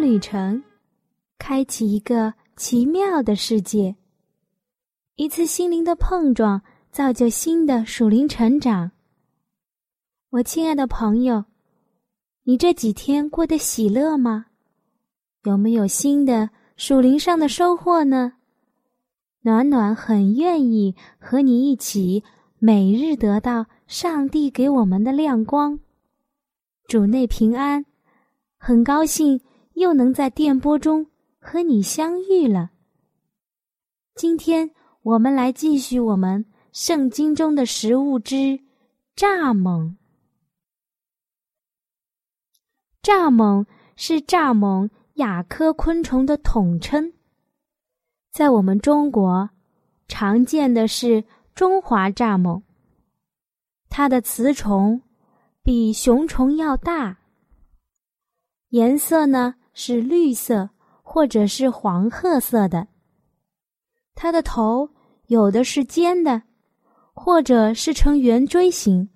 旅程，开启一个奇妙的世界。一次心灵的碰撞，造就新的属灵成长。我亲爱的朋友，你这几天过得喜乐吗？有没有新的属灵上的收获呢？暖暖很愿意和你一起每日得到上帝给我们的亮光。主内平安，很高兴又能在电波中和你相遇了。今天我们来继续我们圣经中的食物之蚱蜢。蚱蜢是蚱蜢亚科昆虫的统称。在我们中国，常见的是中华蚱蜢。它的雌虫比雄虫要大，颜色呢是绿色或者是黄褐色的。它的头有的是尖的，或者是呈圆锥形。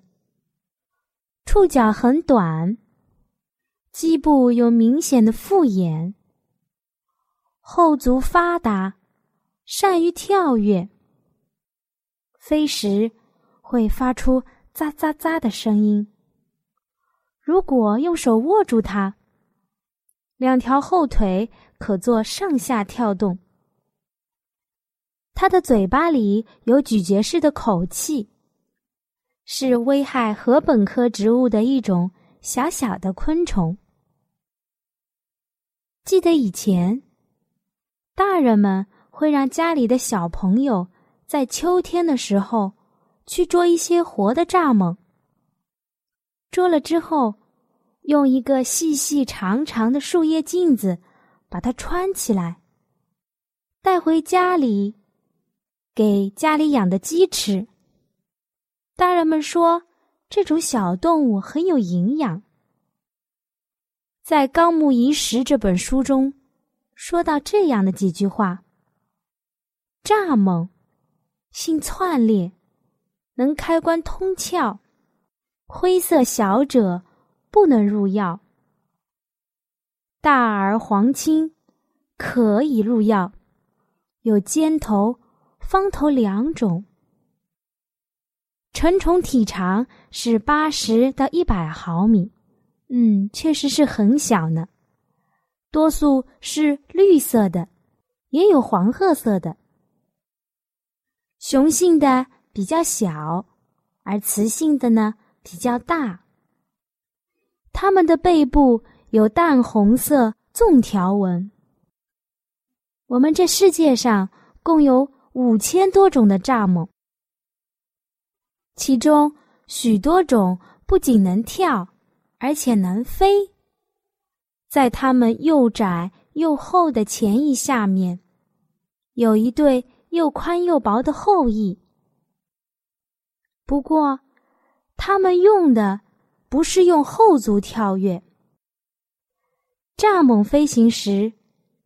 触角很短，基部有明显的复眼，后足发达。善于跳跃，飞时会发出“喳喳喳”的声音。如果用手握住它，两条后腿可做上下跳动。它的嘴巴里有咀嚼式的口气，是危害禾本科植物的一种小小的昆虫。记得以前，大人们。会让家里的小朋友在秋天的时候去捉一些活的蚱蜢。捉了之后，用一个细细长长的树叶镜子把它穿起来，带回家里给家里养的鸡吃。大人们说，这种小动物很有营养。在《纲目遗石》这本书中，说到这样的几句话。蚱蜢，性窜裂，能开关通窍，灰色小者不能入药。大而黄青，可以入药。有尖头、方头两种。成虫体长是八十到一百毫米，嗯，确实是很小呢。多数是绿色的，也有黄褐色的。雄性的比较小，而雌性的呢比较大。它们的背部有淡红色纵条纹。我们这世界上共有五千多种的蚱蜢，其中许多种不仅能跳，而且能飞。在它们又窄又厚的前翼下面，有一对。又宽又薄的后翼。不过，它们用的不是用后足跳跃。蚱蜢飞行时，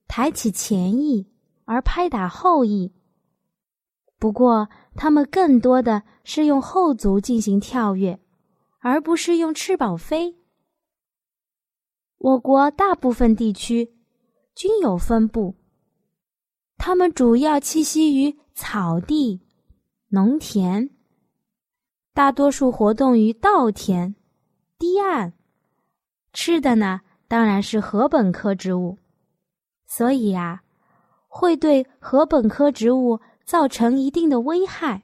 抬起前翼而拍打后翼。不过，它们更多的是用后足进行跳跃，而不是用翅膀飞。我国大部分地区均有分布。它们主要栖息于草地、农田，大多数活动于稻田、堤岸。吃的呢，当然是禾本科植物，所以呀，会对禾本科植物造成一定的危害。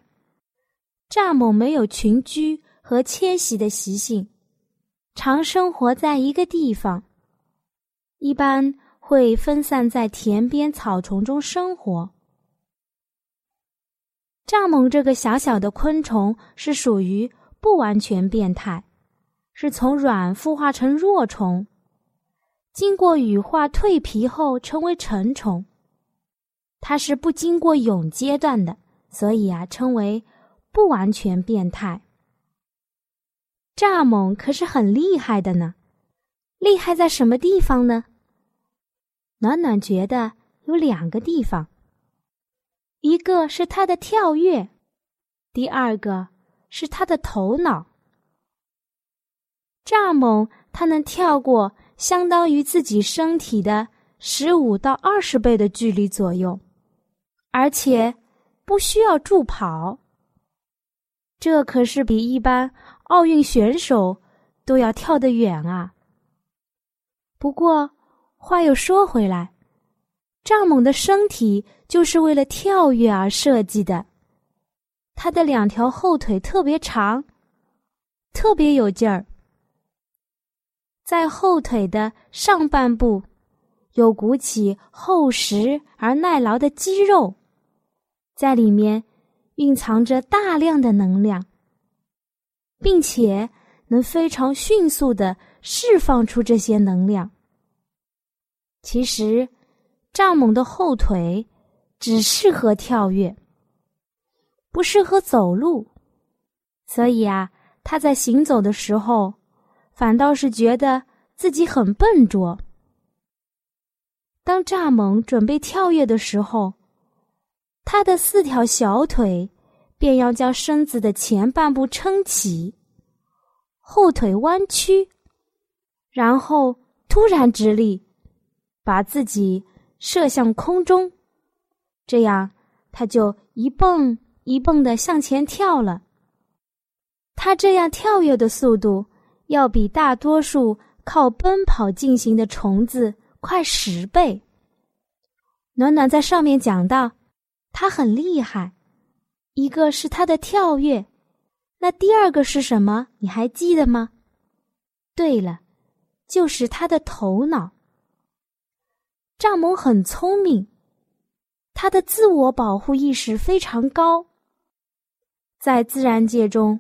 蚱蜢没有群居和迁徙的习性，常生活在一个地方，一般。会分散在田边草丛中生活。蚱蜢这个小小的昆虫是属于不完全变态，是从卵孵化成若虫，经过羽化蜕皮后成为成虫。它是不经过蛹阶段的，所以啊，称为不完全变态。蚱蜢可是很厉害的呢，厉害在什么地方呢？暖暖觉得有两个地方，一个是它的跳跃，第二个是它的头脑。蚱蜢它能跳过相当于自己身体的十五到二十倍的距离左右，而且不需要助跑。这可是比一般。奥运选手都要跳得远啊！不过话又说回来，蚱蜢的身体就是为了跳跃而设计的。它的两条后腿特别长，特别有劲儿。在后腿的上半部，有鼓起厚实而耐劳的肌肉，在里面蕴藏着大量的能量。并且能非常迅速的释放出这些能量。其实，蚱蜢的后腿只适合跳跃，不适合走路，所以啊，它在行走的时候，反倒是觉得自己很笨拙。当蚱蜢准备跳跃的时候，它的四条小腿。便要将身子的前半部撑起，后腿弯曲，然后突然直立，把自己射向空中，这样他就一蹦一蹦的向前跳了。他这样跳跃的速度，要比大多数靠奔跑进行的虫子快十倍。暖暖在上面讲到，他很厉害。一个是它的跳跃，那第二个是什么？你还记得吗？对了，就是它的头脑。蚱蜢很聪明，它的自我保护意识非常高。在自然界中，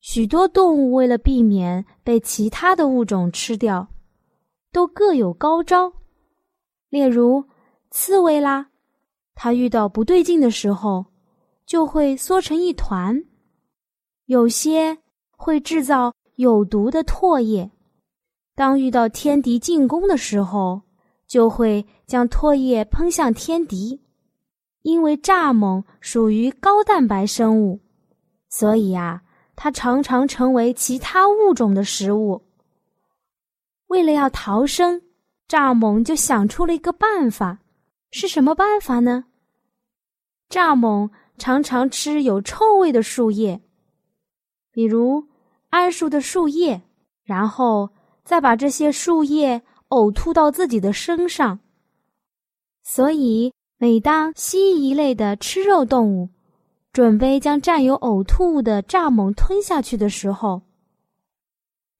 许多动物为了避免被其他的物种吃掉，都各有高招。例如，刺猬啦，它遇到不对劲的时候。就会缩成一团，有些会制造有毒的唾液。当遇到天敌进攻的时候，就会将唾液喷向天敌。因为蚱蜢属于高蛋白生物，所以啊，它常常成为其他物种的食物。为了要逃生，蚱蜢就想出了一个办法。是什么办法呢？蚱蜢。常常吃有臭味的树叶，比如桉树的树叶，然后再把这些树叶呕吐到自己的身上。所以，每当蜥蜴一类的吃肉动物准备将占有呕吐物的蚱蜢吞下去的时候，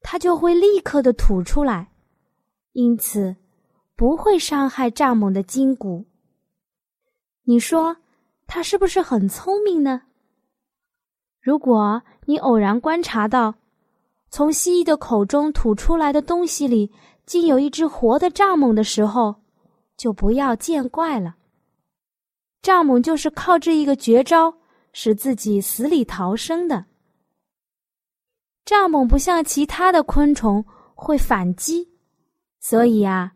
它就会立刻的吐出来，因此不会伤害蚱蜢的筋骨。你说？它是不是很聪明呢？如果你偶然观察到，从蜥蜴的口中吐出来的东西里竟有一只活的蚱蜢的时候，就不要见怪了。蚱蜢就是靠这一个绝招，使自己死里逃生的。蚱蜢不像其他的昆虫会反击，所以啊，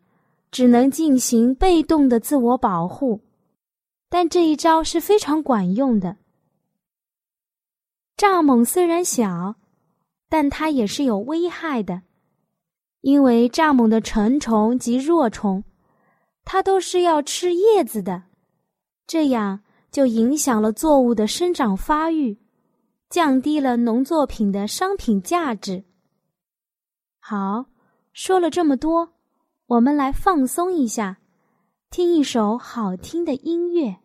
只能进行被动的自我保护。但这一招是非常管用的。蚱蜢虽然小，但它也是有危害的，因为蚱蜢的成虫及若虫，它都是要吃叶子的，这样就影响了作物的生长发育，降低了农作品的商品价值。好，说了这么多，我们来放松一下，听一首好听的音乐。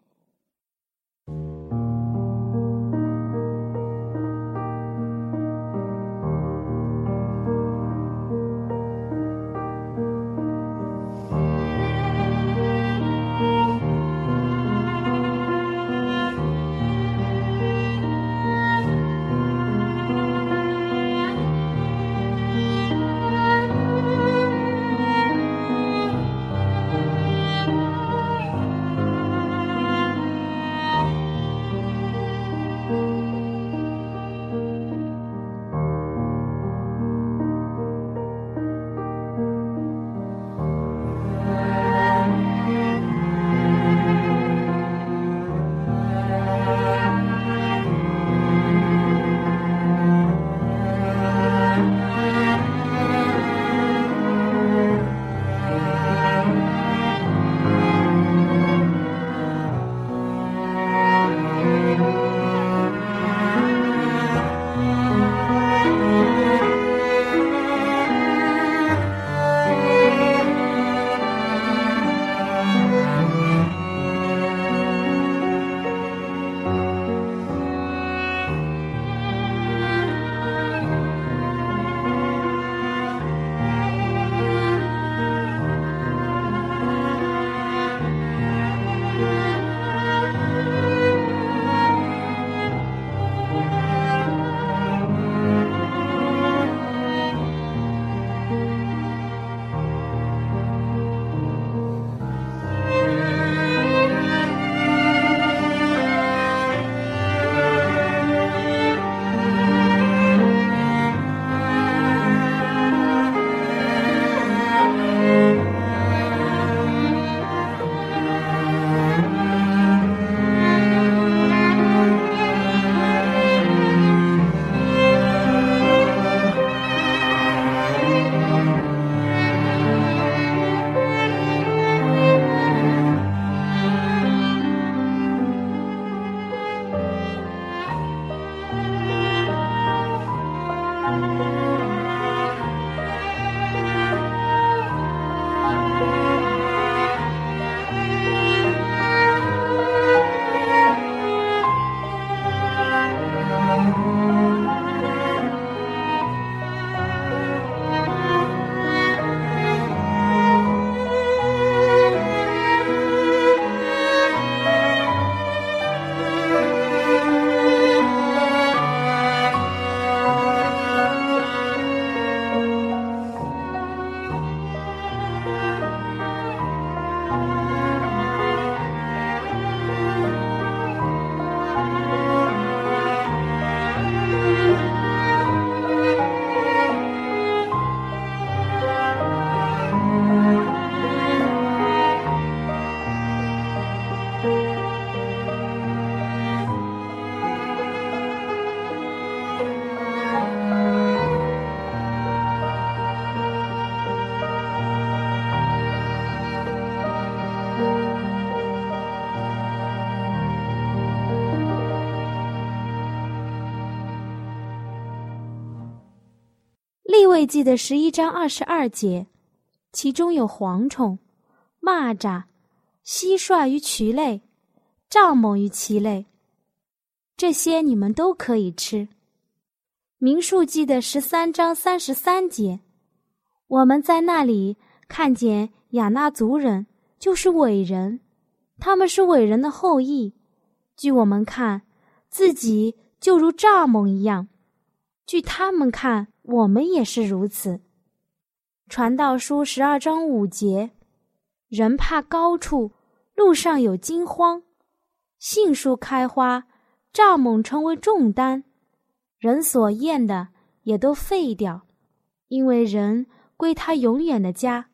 记的十一章二十二节，其中有蝗虫、蚂蚱、蟋蟀与渠类、蚱蜢与其类，这些你们都可以吃。民数记的十三章三十三节，我们在那里看见亚纳族人，就是伟人，他们是伟人的后裔。据我们看，自己就如蚱蜢一样；据他们看，我们也是如此。传道书十二章五节，人怕高处，路上有惊慌；杏树开花，蚱蜢成为重担。人所厌的也都废掉，因为人归他永远的家。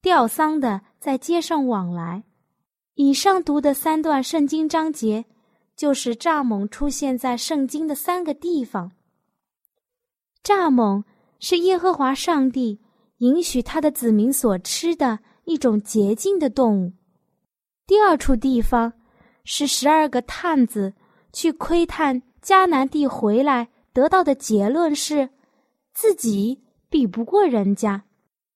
吊丧的在街上往来。以上读的三段圣经章节，就是蚱蜢出现在圣经的三个地方。蚱蜢是耶和华上帝允许他的子民所吃的一种洁净的动物。第二处地方是十二个探子去窥探。迦南地回来得到的结论是，自己比不过人家，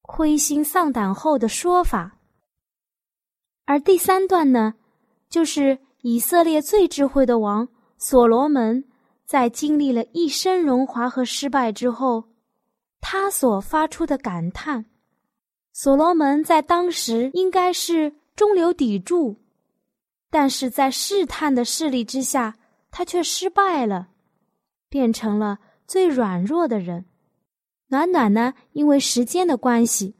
灰心丧胆后的说法。而第三段呢，就是以色列最智慧的王所罗门，在经历了一生荣华和失败之后，他所发出的感叹。所罗门在当时应该是中流砥柱，但是在试探的势力之下。他却失败了，变成了最软弱的人。暖暖呢？因为时间的关系，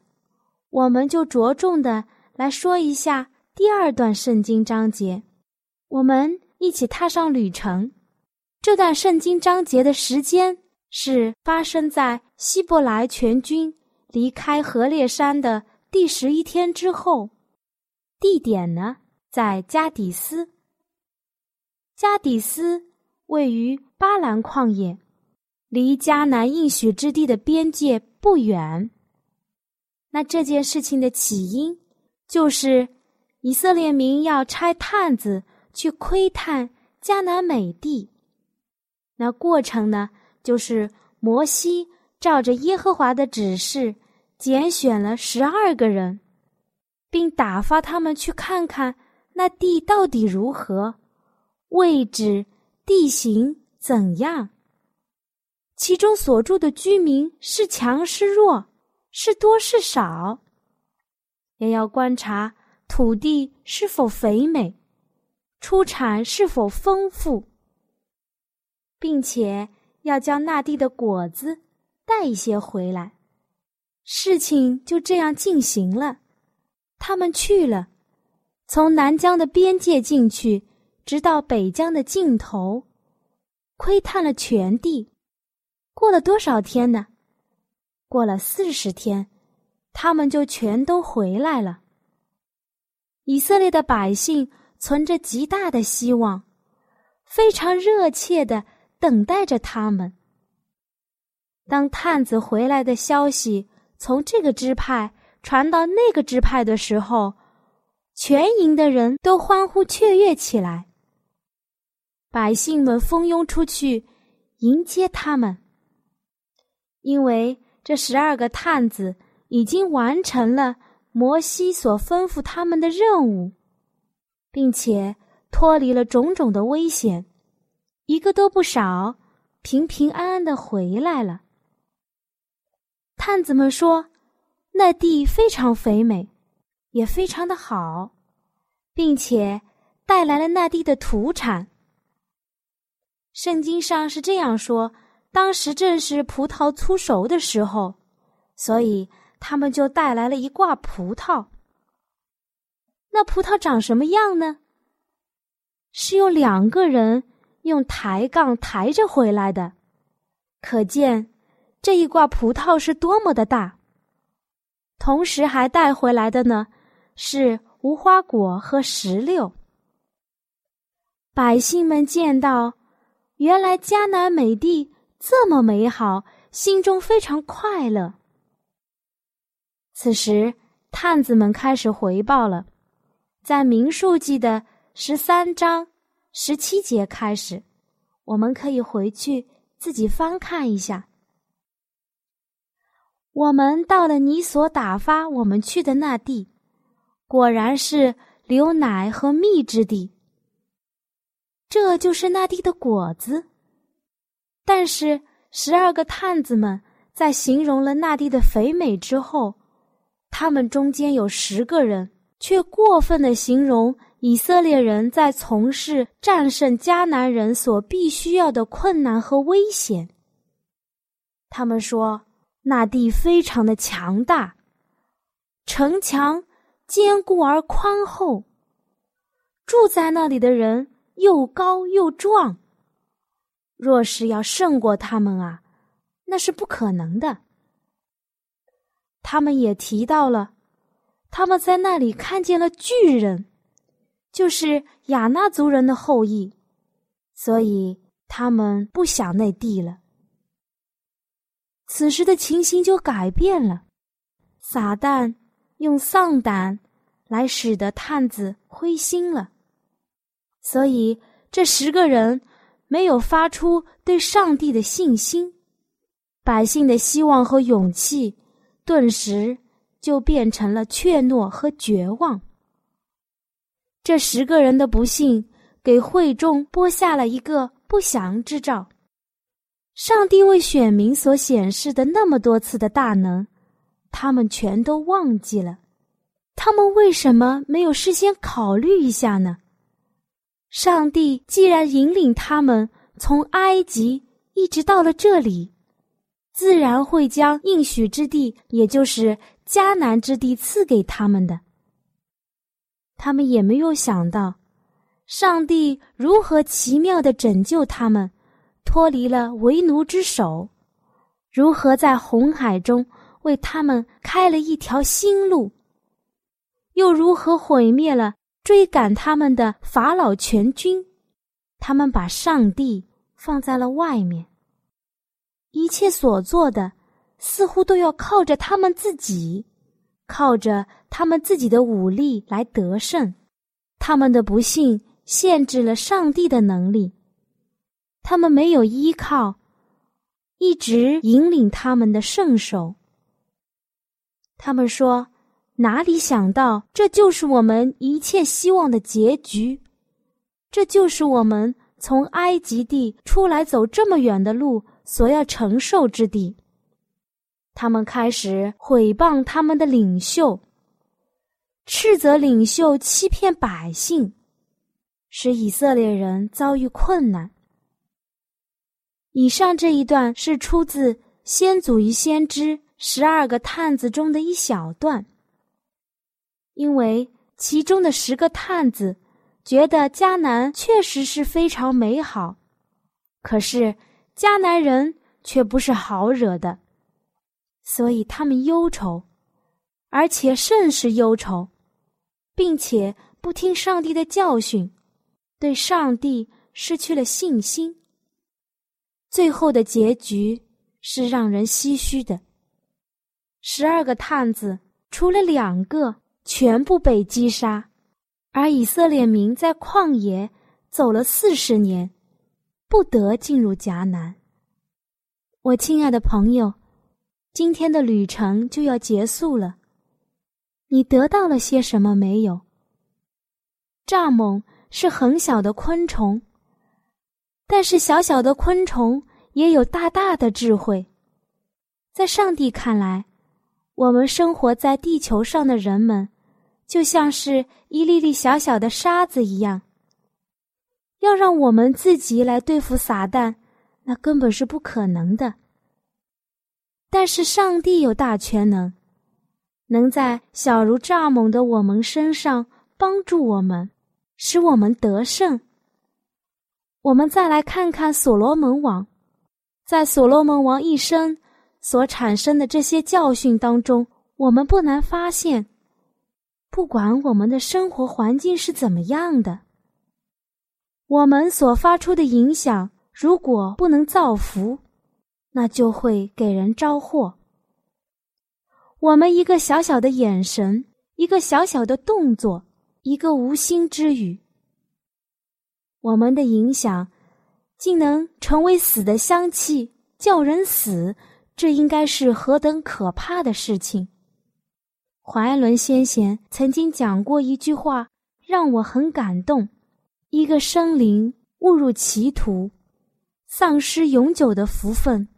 我们就着重的来说一下第二段圣经章节。我们一起踏上旅程。这段圣经章节的时间是发生在希伯来全军离开河烈山的第十一天之后。地点呢，在加底斯。加底斯位于巴兰旷野，离迦南应许之地的边界不远。那这件事情的起因，就是以色列民要差探子去窥探迦南美地。那过程呢，就是摩西照着耶和华的指示，拣选了十二个人，并打发他们去看看那地到底如何。位置、地形怎样？其中所住的居民是强是弱，是多是少？也要观察土地是否肥美，出产是否丰富，并且要将那地的果子带一些回来。事情就这样进行了。他们去了，从南疆的边界进去。直到北疆的尽头，窥探了全地。过了多少天呢？过了四十天，他们就全都回来了。以色列的百姓存着极大的希望，非常热切的等待着他们。当探子回来的消息从这个支派传到那个支派的时候，全营的人都欢呼雀跃起来。百姓们蜂拥出去迎接他们，因为这十二个探子已经完成了摩西所吩咐他们的任务，并且脱离了种种的危险，一个都不少，平平安安的回来了。探子们说，那地非常肥美，也非常的好，并且带来了那地的土产。圣经上是这样说：当时正是葡萄粗熟的时候，所以他们就带来了一挂葡萄。那葡萄长什么样呢？是用两个人用抬杠抬着回来的，可见这一挂葡萄是多么的大。同时还带回来的呢，是无花果和石榴。百姓们见到。原来迦南美地这么美好，心中非常快乐。此时，探子们开始回报了，在民数记的十三章十七节开始，我们可以回去自己翻看一下。我们到了你所打发我们去的那地，果然是流奶和蜜之地。这就是那地的果子。但是十二个探子们在形容了那地的肥美之后，他们中间有十个人却过分的形容以色列人在从事战胜迦南人所必须要的困难和危险。他们说。那地非常的强大，城墙坚固而宽厚，住在那里的人又高又壮。若是要胜过他们啊，那是不可能的。他们也提到了，他们在那里看见了巨人，就是亚纳族人的后裔，所以他们不想那地了。此时的情形就改变了，撒旦用丧胆来使得探子灰心了，所以这十个人没有发出对上帝的信心，百姓的希望和勇气顿时就变成了怯懦和绝望。这十个人的不幸给会众播下了一个不祥之兆。上帝为选民所显示的那么多次的大能，他们全都忘记了。他们为什么没有事先考虑一下呢？上帝既然引领他们从埃及一直到了这里，自然会将应许之地，也就是迦南之地赐给他们的。他们也没有想到，上帝如何奇妙的拯救他们。脱离了为奴之手，如何在红海中为他们开了一条新路？又如何毁灭了追赶他们的法老全军？他们把上帝放在了外面，一切所做的似乎都要靠着他们自己，靠着他们自己的武力来得胜。他们的不幸限制了上帝的能力。他们没有依靠，一直引领他们的圣手。他们说：“哪里想到，这就是我们一切希望的结局，这就是我们从埃及地出来走这么远的路所要承受之地。”他们开始毁谤他们的领袖，斥责领袖欺骗百姓，使以色列人遭遇困难。以上这一段是出自《先祖与先知十二个探子》中的一小段。因为其中的十个探子觉得迦南确实是非常美好，可是迦南人却不是好惹的，所以他们忧愁，而且甚是忧愁，并且不听上帝的教训，对上帝失去了信心。最后的结局是让人唏嘘的。十二个探子，除了两个，全部被击杀，而以色列民在旷野走了四十年，不得进入迦南。我亲爱的朋友，今天的旅程就要结束了，你得到了些什么没有？蚱蜢是很小的昆虫。但是小小的昆虫也有大大的智慧，在上帝看来，我们生活在地球上的人们，就像是一粒粒小小的沙子一样。要让我们自己来对付撒旦，那根本是不可能的。但是上帝有大全能，能在小如蚱蜢的我们身上帮助我们，使我们得胜。我们再来看看所罗门王，在所罗门王一生所产生的这些教训当中，我们不难发现，不管我们的生活环境是怎么样的，我们所发出的影响如果不能造福，那就会给人招祸。我们一个小小的眼神，一个小小的动作，一个无心之语。我们的影响，竟能成为死的香气，叫人死，这应该是何等可怕的事情！怀伦先贤曾经讲过一句话，让我很感动：一个生灵误入歧途，丧失永久的福分，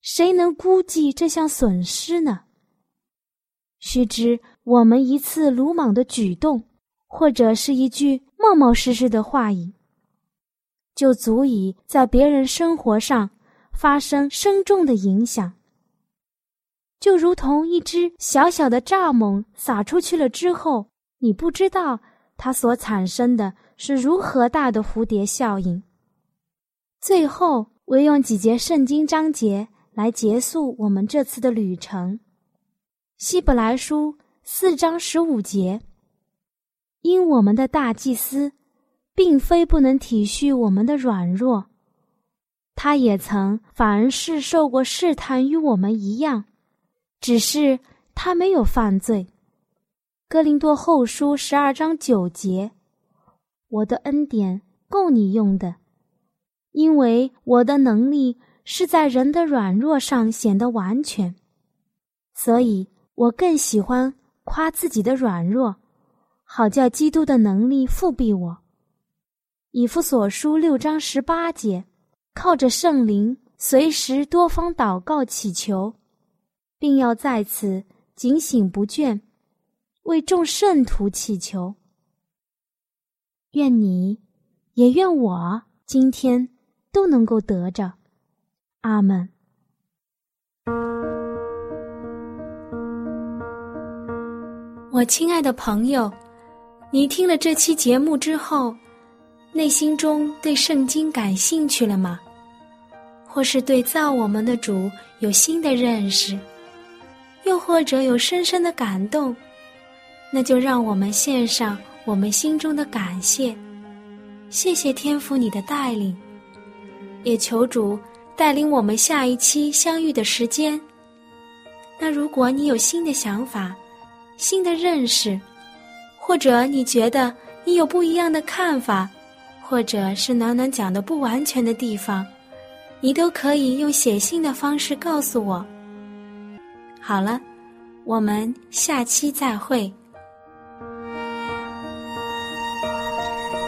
谁能估计这项损失呢？须知，我们一次鲁莽的举动，或者是一句冒冒失失的话语，就足以在别人生活上发生深重的影响。就如同一只小小的蚱蜢撒出去了之后，你不知道它所产生的是如何大的蝴蝶效应。最后，我用几节圣经章节来结束我们这次的旅程。希伯来书四章十五节，因我们的大祭司，并非不能体恤我们的软弱，他也曾凡事受过试探，与我们一样，只是他没有犯罪。哥林多后书十二章九节，我的恩典够你用的，因为我的能力是在人的软弱上显得完全，所以。我更喜欢夸自己的软弱，好叫基督的能力复庇我。以弗所书六章十八节，靠着圣灵，随时多方祷告祈求，并要在此警醒不倦，为众圣徒祈求。愿你，也愿我，今天都能够得着。阿门。我亲爱的朋友，你听了这期节目之后，内心中对圣经感兴趣了吗？或是对造我们的主有新的认识，又或者有深深的感动？那就让我们献上我们心中的感谢，谢谢天父你的带领，也求主带领我们下一期相遇的时间。那如果你有新的想法，新的认识，或者你觉得你有不一样的看法，或者是暖暖讲的不完全的地方，你都可以用写信的方式告诉我。好了，我们下期再会。